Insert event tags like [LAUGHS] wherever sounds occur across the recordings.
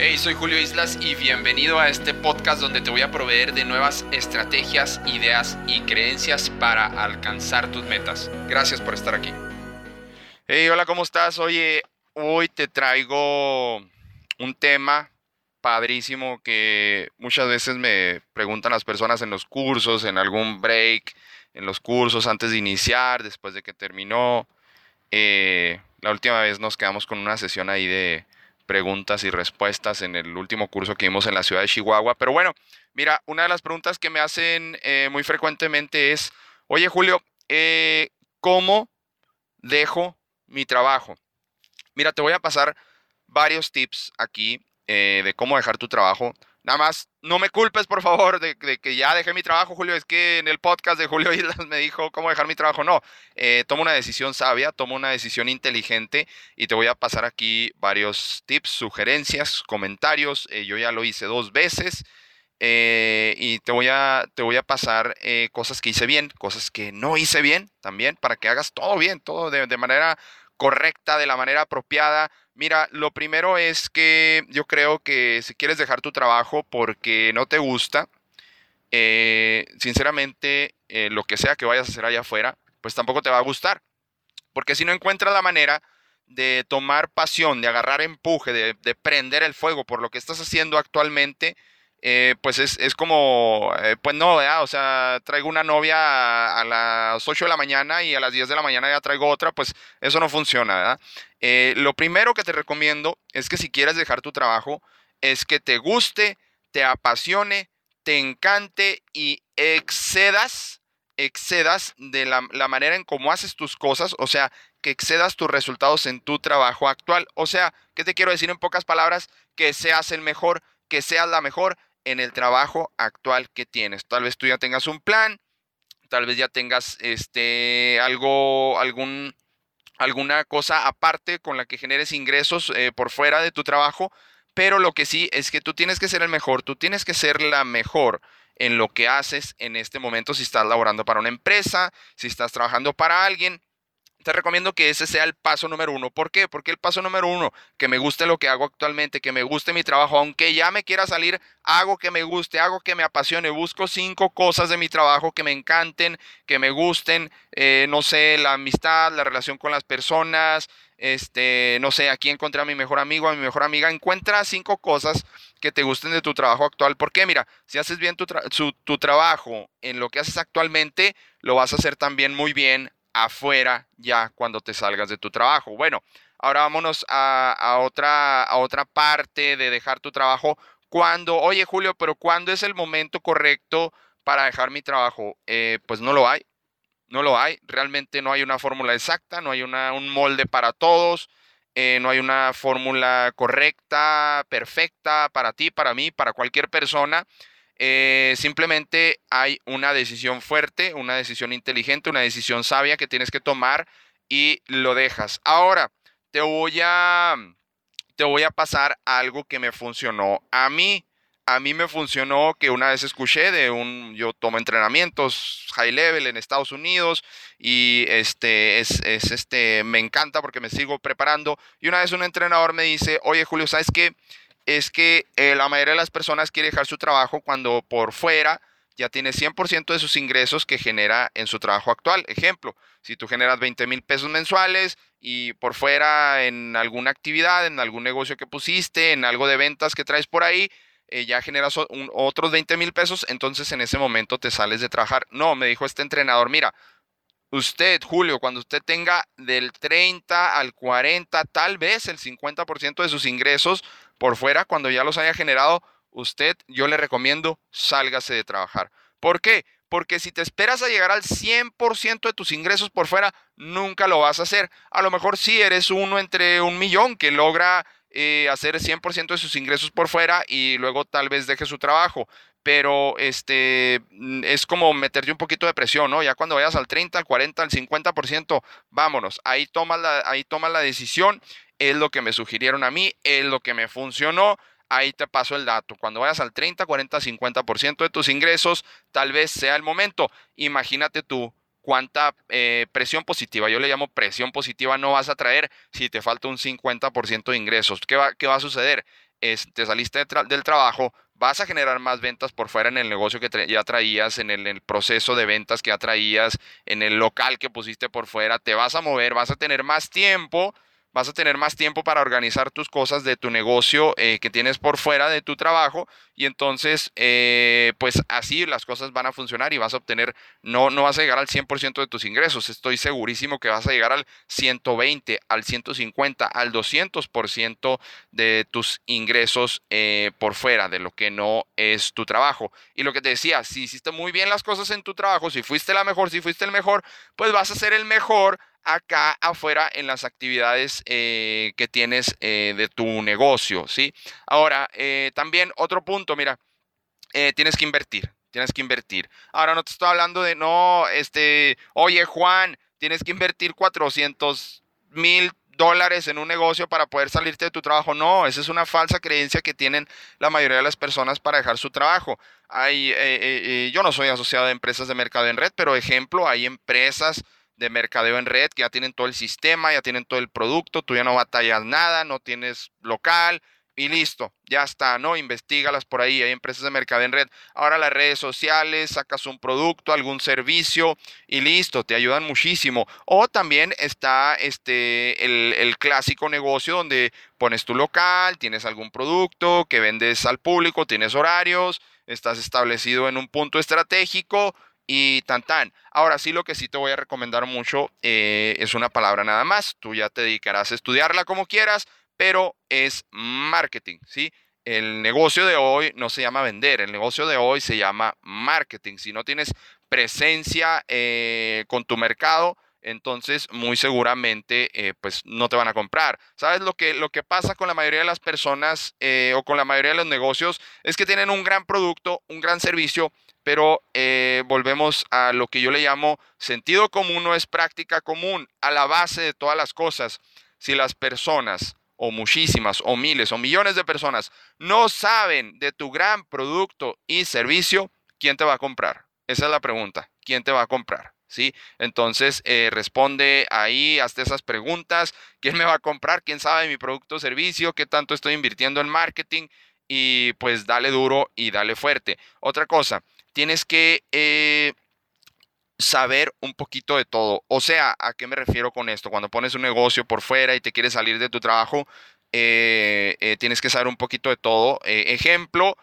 Hey, soy Julio Islas y bienvenido a este podcast donde te voy a proveer de nuevas estrategias, ideas y creencias para alcanzar tus metas. Gracias por estar aquí. Hey, hola, ¿cómo estás? Oye, hoy te traigo un tema padrísimo que muchas veces me preguntan las personas en los cursos, en algún break, en los cursos antes de iniciar, después de que terminó. Eh, la última vez nos quedamos con una sesión ahí de preguntas y respuestas en el último curso que vimos en la ciudad de Chihuahua. Pero bueno, mira, una de las preguntas que me hacen eh, muy frecuentemente es, oye Julio, eh, ¿cómo dejo mi trabajo? Mira, te voy a pasar varios tips aquí eh, de cómo dejar tu trabajo. Nada más, no me culpes, por favor, de, que ya dejé mi trabajo, Julio. Es que en el podcast de Julio [LAUGHS] Islas me dijo cómo dejar mi trabajo. No, eh, tomo una decisión sabia, tomo una decisión inteligente y te voy a pasar aquí varios tips, sugerencias, comentarios. Eh, yo ya lo hice dos veces. Eh, y te voy a, te voy a pasar cosas que hice bien, cosas que no hice bien también, para que hagas todo bien, todo de manera correcta, de la manera apropiada, Mira, lo primero es que yo creo que si quieres dejar tu trabajo porque no te gusta, eh, sinceramente, eh, lo que sea que vayas a hacer allá afuera, pues tampoco te va a gustar. Porque si no encuentras la manera de tomar pasión, de agarrar empuje, de, de prender el fuego por lo que estás haciendo actualmente, eh, pues es, como, eh, pues no, o sea, traigo una novia a, las 8 de la mañana y a las 10 de la mañana ya traigo otra, pues eso no funciona, ¿verdad? Eh, lo primero que te recomiendo es que si quieres dejar tu trabajo, es que te guste, te apasione, te encante y excedas, excedas de la, la manera en cómo haces tus cosas, o sea, que excedas tus resultados en tu trabajo actual. O sea, ¿qué te quiero decir en pocas palabras? Que seas el mejor, que seas la mejor, en el trabajo actual que tienes. Tal vez tú ya tengas un plan, tal vez ya tengas este algo, algún, alguna cosa aparte con la que generes ingresos eh, por fuera de tu trabajo, pero lo que sí es que tú tienes que ser el mejor, tú tienes que ser la mejor en lo que haces en este momento si estás laborando para una empresa, si estás trabajando para alguien te recomiendo que ese sea el paso número uno. ¿Por qué? Porque el paso número uno, que me guste lo que hago actualmente, que me guste mi trabajo, aunque ya me quiera salir, hago que me guste, hago que me apasione, busco cinco cosas de mi trabajo que me encanten, que me gusten, eh, no sé, la amistad, la relación con las personas, este, no sé, aquí encontré a mi mejor amigo, a mi mejor amiga, encuentra cinco cosas que te gusten de tu trabajo actual. Porque mira, si haces bien tu, tu trabajo en lo que haces actualmente, lo vas a hacer también muy bien afuera ya cuando te salgas de tu trabajo. Bueno, ahora vámonos a, otra, a otra parte de dejar tu trabajo. Cuando, oye Julio, pero ¿cuándo es el momento correcto para dejar mi trabajo? Eh, pues no lo hay, no lo hay. Realmente no hay una fórmula exacta, no hay una, un molde para todos. Eh, no hay una fórmula correcta, perfecta para ti, para mí, para cualquier persona. Eh, simplemente hay una decisión fuerte, una decisión inteligente, una decisión sabia que tienes que tomar y lo dejas. Ahora, te voy a, te voy a pasar algo que me funcionó a mí. A mí me funcionó que una vez escuché de un, yo tomo entrenamientos high level en Estados Unidos y este es, es este, me encanta porque me sigo preparando. Y una vez un entrenador me dice, oye Julio, ¿sabes qué? Es que eh, la mayoría de las personas quiere dejar su trabajo cuando por fuera ya tiene 100% de sus ingresos que genera en su trabajo actual. Ejemplo, si tú generas 20 mil pesos mensuales y por fuera en alguna actividad, en algún negocio que pusiste, en algo de ventas que traes por ahí, eh, ya generas otros 20 mil pesos, entonces en ese momento te sales de trabajar. No, me dijo este entrenador, mira, usted, Julio, cuando usted tenga del 30 al 40, tal vez el 50% de sus ingresos por fuera, cuando ya los haya generado, usted, yo le recomiendo, sálgase de trabajar. ¿Por qué? Porque si te esperas a llegar al 100% de tus ingresos por fuera, nunca lo vas a hacer. A lo mejor sí eres uno entre un millón que logra eh, hacer 100% de sus ingresos por fuera y luego tal vez deje su trabajo. Pero este mm, es como meterte un poquito de presión, ¿no? Ya cuando vayas al 30, al 40, al 50%, vámonos. Ahí tomas la, ahí la decisión es lo que me sugirieron a mí, es lo que me funcionó. Ahí te paso el dato. Cuando vayas al 30, 40, 50% de tus ingresos, tal vez sea el momento. Imagínate tú cuánta eh, presión positiva, yo le llamo presión positiva, no vas a traer si te falta un 50% de ingresos. ¿Qué va, ¿Qué va a suceder? te saliste del trabajo, vas a generar más ventas por fuera en el negocio que ya traías, en el, proceso de ventas que ya traías, en el local que pusiste por fuera, te vas a mover, vas a tener más tiempo vas a tener más tiempo para organizar tus cosas de tu negocio eh, que tienes por fuera de tu trabajo y entonces eh, pues así las cosas van a funcionar y vas a obtener, no, no vas a llegar al 100% de tus ingresos, estoy segurísimo que vas a llegar al 120, al 150, al 200% de tus ingresos eh, por fuera de lo que no es tu trabajo. Y lo que te decía, si hiciste muy bien las cosas en tu trabajo, si fuiste la mejor, si fuiste el mejor, pues vas a ser el mejor acá afuera en las actividades eh, que tienes eh, de tu negocio, ¿sí? Ahora, eh, también otro punto, mira, tienes que invertir, tienes que invertir. Ahora no te estoy hablando de, no, este, oye Juan, tienes que invertir 400 mil dólares en un negocio para poder salirte de tu trabajo. No, esa es una falsa creencia que tienen la mayoría de las personas para dejar su trabajo. Yo no soy asociado a empresas de mercado en red, pero ejemplo, hay empresas de mercadeo en red, que ya tienen todo el sistema, ya tienen todo el producto, tú ya no batallas nada, no tienes local y listo, ya está, ¿no? Investígalas por ahí, hay empresas de mercadeo en red. Ahora las redes sociales, sacas un producto, algún servicio y listo, te ayudan muchísimo. O también está este, el, el clásico negocio donde pones tu local, tienes algún producto que vendes al público, tienes horarios, estás establecido en un punto estratégico, y tan tan. Ahora sí, lo que sí te voy a recomendar mucho eh, es una palabra nada más. Tú ya te dedicarás a estudiarla como quieras, pero es marketing, ¿sí? El negocio de hoy no se llama vender, el negocio de hoy se llama marketing. Si no tienes presencia eh, con tu mercado, entonces muy seguramente eh, pues no te van a comprar. ¿Sabes lo que, lo que pasa con la mayoría de las personas o con la mayoría de los negocios? Es que tienen un gran producto, un gran servicio, pero eh, volvemos a lo que yo le llamo sentido común no es práctica común, a la base de todas las cosas. Si las personas, o muchísimas, o miles, o millones de personas, no saben de tu gran producto y servicio, ¿quién te va a comprar? Esa es la pregunta, ¿quién te va a comprar? ¿Sí? Entonces, eh, responde ahí, hazte esas preguntas. ¿Quién me va a comprar? ¿Quién sabe de mi producto o servicio? ¿Qué tanto estoy invirtiendo en marketing? Y pues dale duro y dale fuerte. Otra cosa, tienes que eh, saber un poquito de todo. O sea, ¿a qué me refiero con esto? Cuando pones un negocio por fuera y te quieres salir de tu trabajo, eh, eh, tienes que saber un poquito de todo. ejemplo,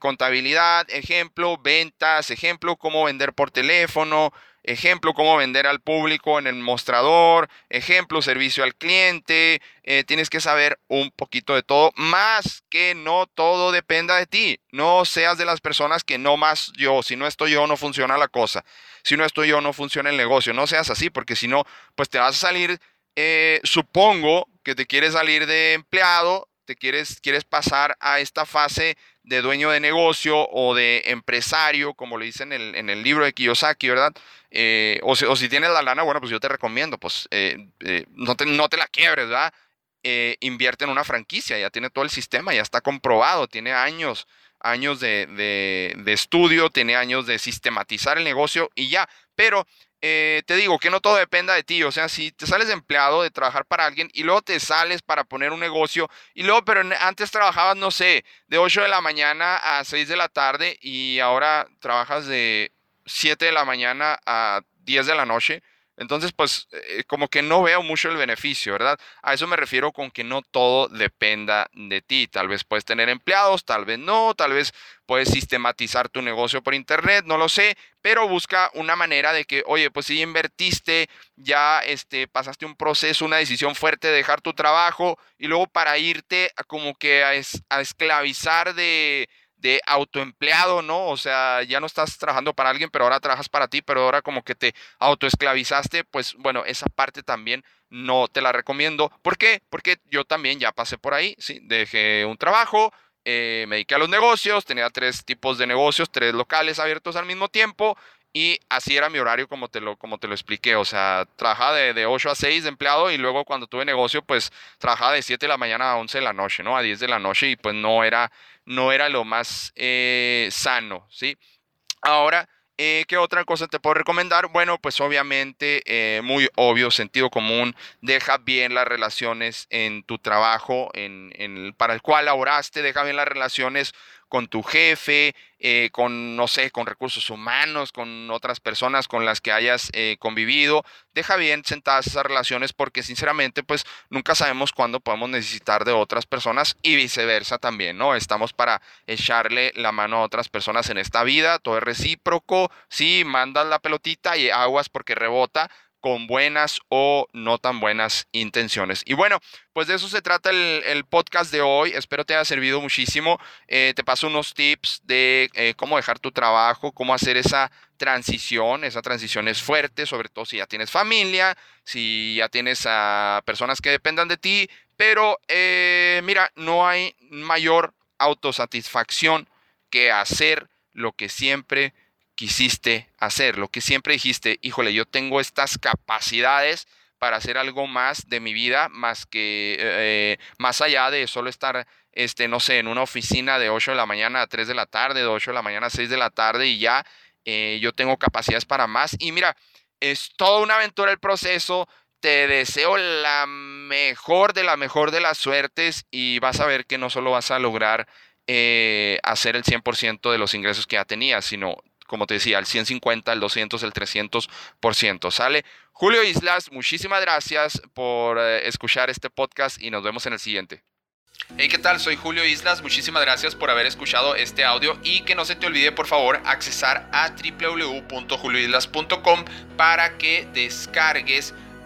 contabilidad, ejemplo, ventas, ejemplo, cómo vender por teléfono, ejemplo, cómo vender al público en el mostrador, ejemplo, servicio al cliente, eh, tienes que saber un poquito de todo, más que no todo dependa de ti, no seas de las personas que no más yo, si no estoy yo no funciona la cosa, si no estoy yo no funciona el negocio, no seas así, porque si no, pues te vas a salir, eh, supongo que te quieres salir de empleado, quieres, quieres pasar a esta fase de dueño de negocio o de empresario, como le dicen en el, libro de Kiyosaki, ¿verdad? Eh, o, si, tienes la lana, bueno, pues yo te recomiendo, pues eh, eh, no, te, no te la quiebres, ¿verdad? invierte en una franquicia, ya tiene todo el sistema, ya está comprobado, tiene años, años de estudio, tiene años de sistematizar el negocio y ya, pero eh, te digo que no todo dependa de ti. O sea, si te sales de empleado, de trabajar para alguien y luego te sales para poner un negocio y luego, pero antes trabajabas, no sé, de 8 de la mañana a 6 de la tarde y ahora trabajas de 7 de la mañana a 10 de la noche. Entonces, pues eh, como que no veo mucho el beneficio, ¿verdad? A eso me refiero con que no todo dependa de ti. Tal vez puedes tener empleados, tal vez no, tal vez puedes sistematizar tu negocio por internet, no lo sé, pero busca una manera de que, oye, pues si invertiste, ya este, pasaste un proceso, una decisión fuerte de dejar tu trabajo y luego para irte como que a esclavizar de de autoempleado, ¿no? O sea, ya no estás trabajando para alguien, pero ahora trabajas para ti, pero ahora como que te autoesclavizaste, pues bueno, esa parte también no te la recomiendo. ¿Por qué? Porque yo también ya pasé por ahí, ¿sí? Dejé un trabajo, eh, me dediqué a los negocios, tenía tres tipos de negocios, tres locales abiertos al mismo tiempo y así era mi horario como te lo, como te lo expliqué. O sea, trabajaba de, de 8 a 6 de empleado y luego cuando tuve negocio, pues trabajaba de 7 de la mañana a 11 de la noche, ¿no? A 10 de la noche y pues no era, no era lo más eh, sano, ¿sí? Ahora, Eh, ¿Qué otra cosa te puedo recomendar? Bueno, pues obviamente, eh, muy obvio, sentido común, deja bien las relaciones en tu trabajo, en, en, para el cual laboraste, deja bien las relaciones con tu jefe, eh, con, no sé, con recursos humanos, con otras personas con las que hayas eh, convivido. Deja bien sentadas esas relaciones porque sinceramente pues nunca sabemos cuándo podemos necesitar de otras personas y viceversa también, ¿no? Estamos para echarle la mano a otras personas en esta vida, todo es recíproco, sí, mandas la pelotita y aguas porque rebota, con buenas o no tan buenas intenciones. Y bueno, pues de eso se trata el, podcast de hoy. Espero te haya servido muchísimo. Eh, te paso unos tips de eh, cómo dejar tu trabajo, cómo hacer esa transición. Esa transición es fuerte, sobre todo si ya tienes familia, si ya tienes a personas que dependan de ti. Pero eh, mira, no hay mayor autosatisfacción que hacer lo que siempre quisiste hacer, lo que siempre dijiste, híjole, yo tengo estas capacidades para hacer algo más de mi vida, más que, eh, más allá de solo estar, este, no sé, en una oficina de 8 de la mañana a 3 de la tarde, de 8 de la mañana a 6 de la tarde y ya eh, yo tengo capacidades para más. Y mira, es toda una aventura el proceso. Te deseo la mejor de la mejor de las suertes y vas a ver que no solo vas a lograr eh, hacer el 100% de los ingresos que ya tenías, sino como te decía, el 150, el 200, el 300%. ¿Sale? Julio Islas, muchísimas gracias por eh, escuchar este podcast y nos vemos en el siguiente. Hey, ¿qué tal? Soy Julio Islas. Muchísimas gracias por haber escuchado este audio y que no se te olvide, por favor, accesar a www.julioislas.com para que descargues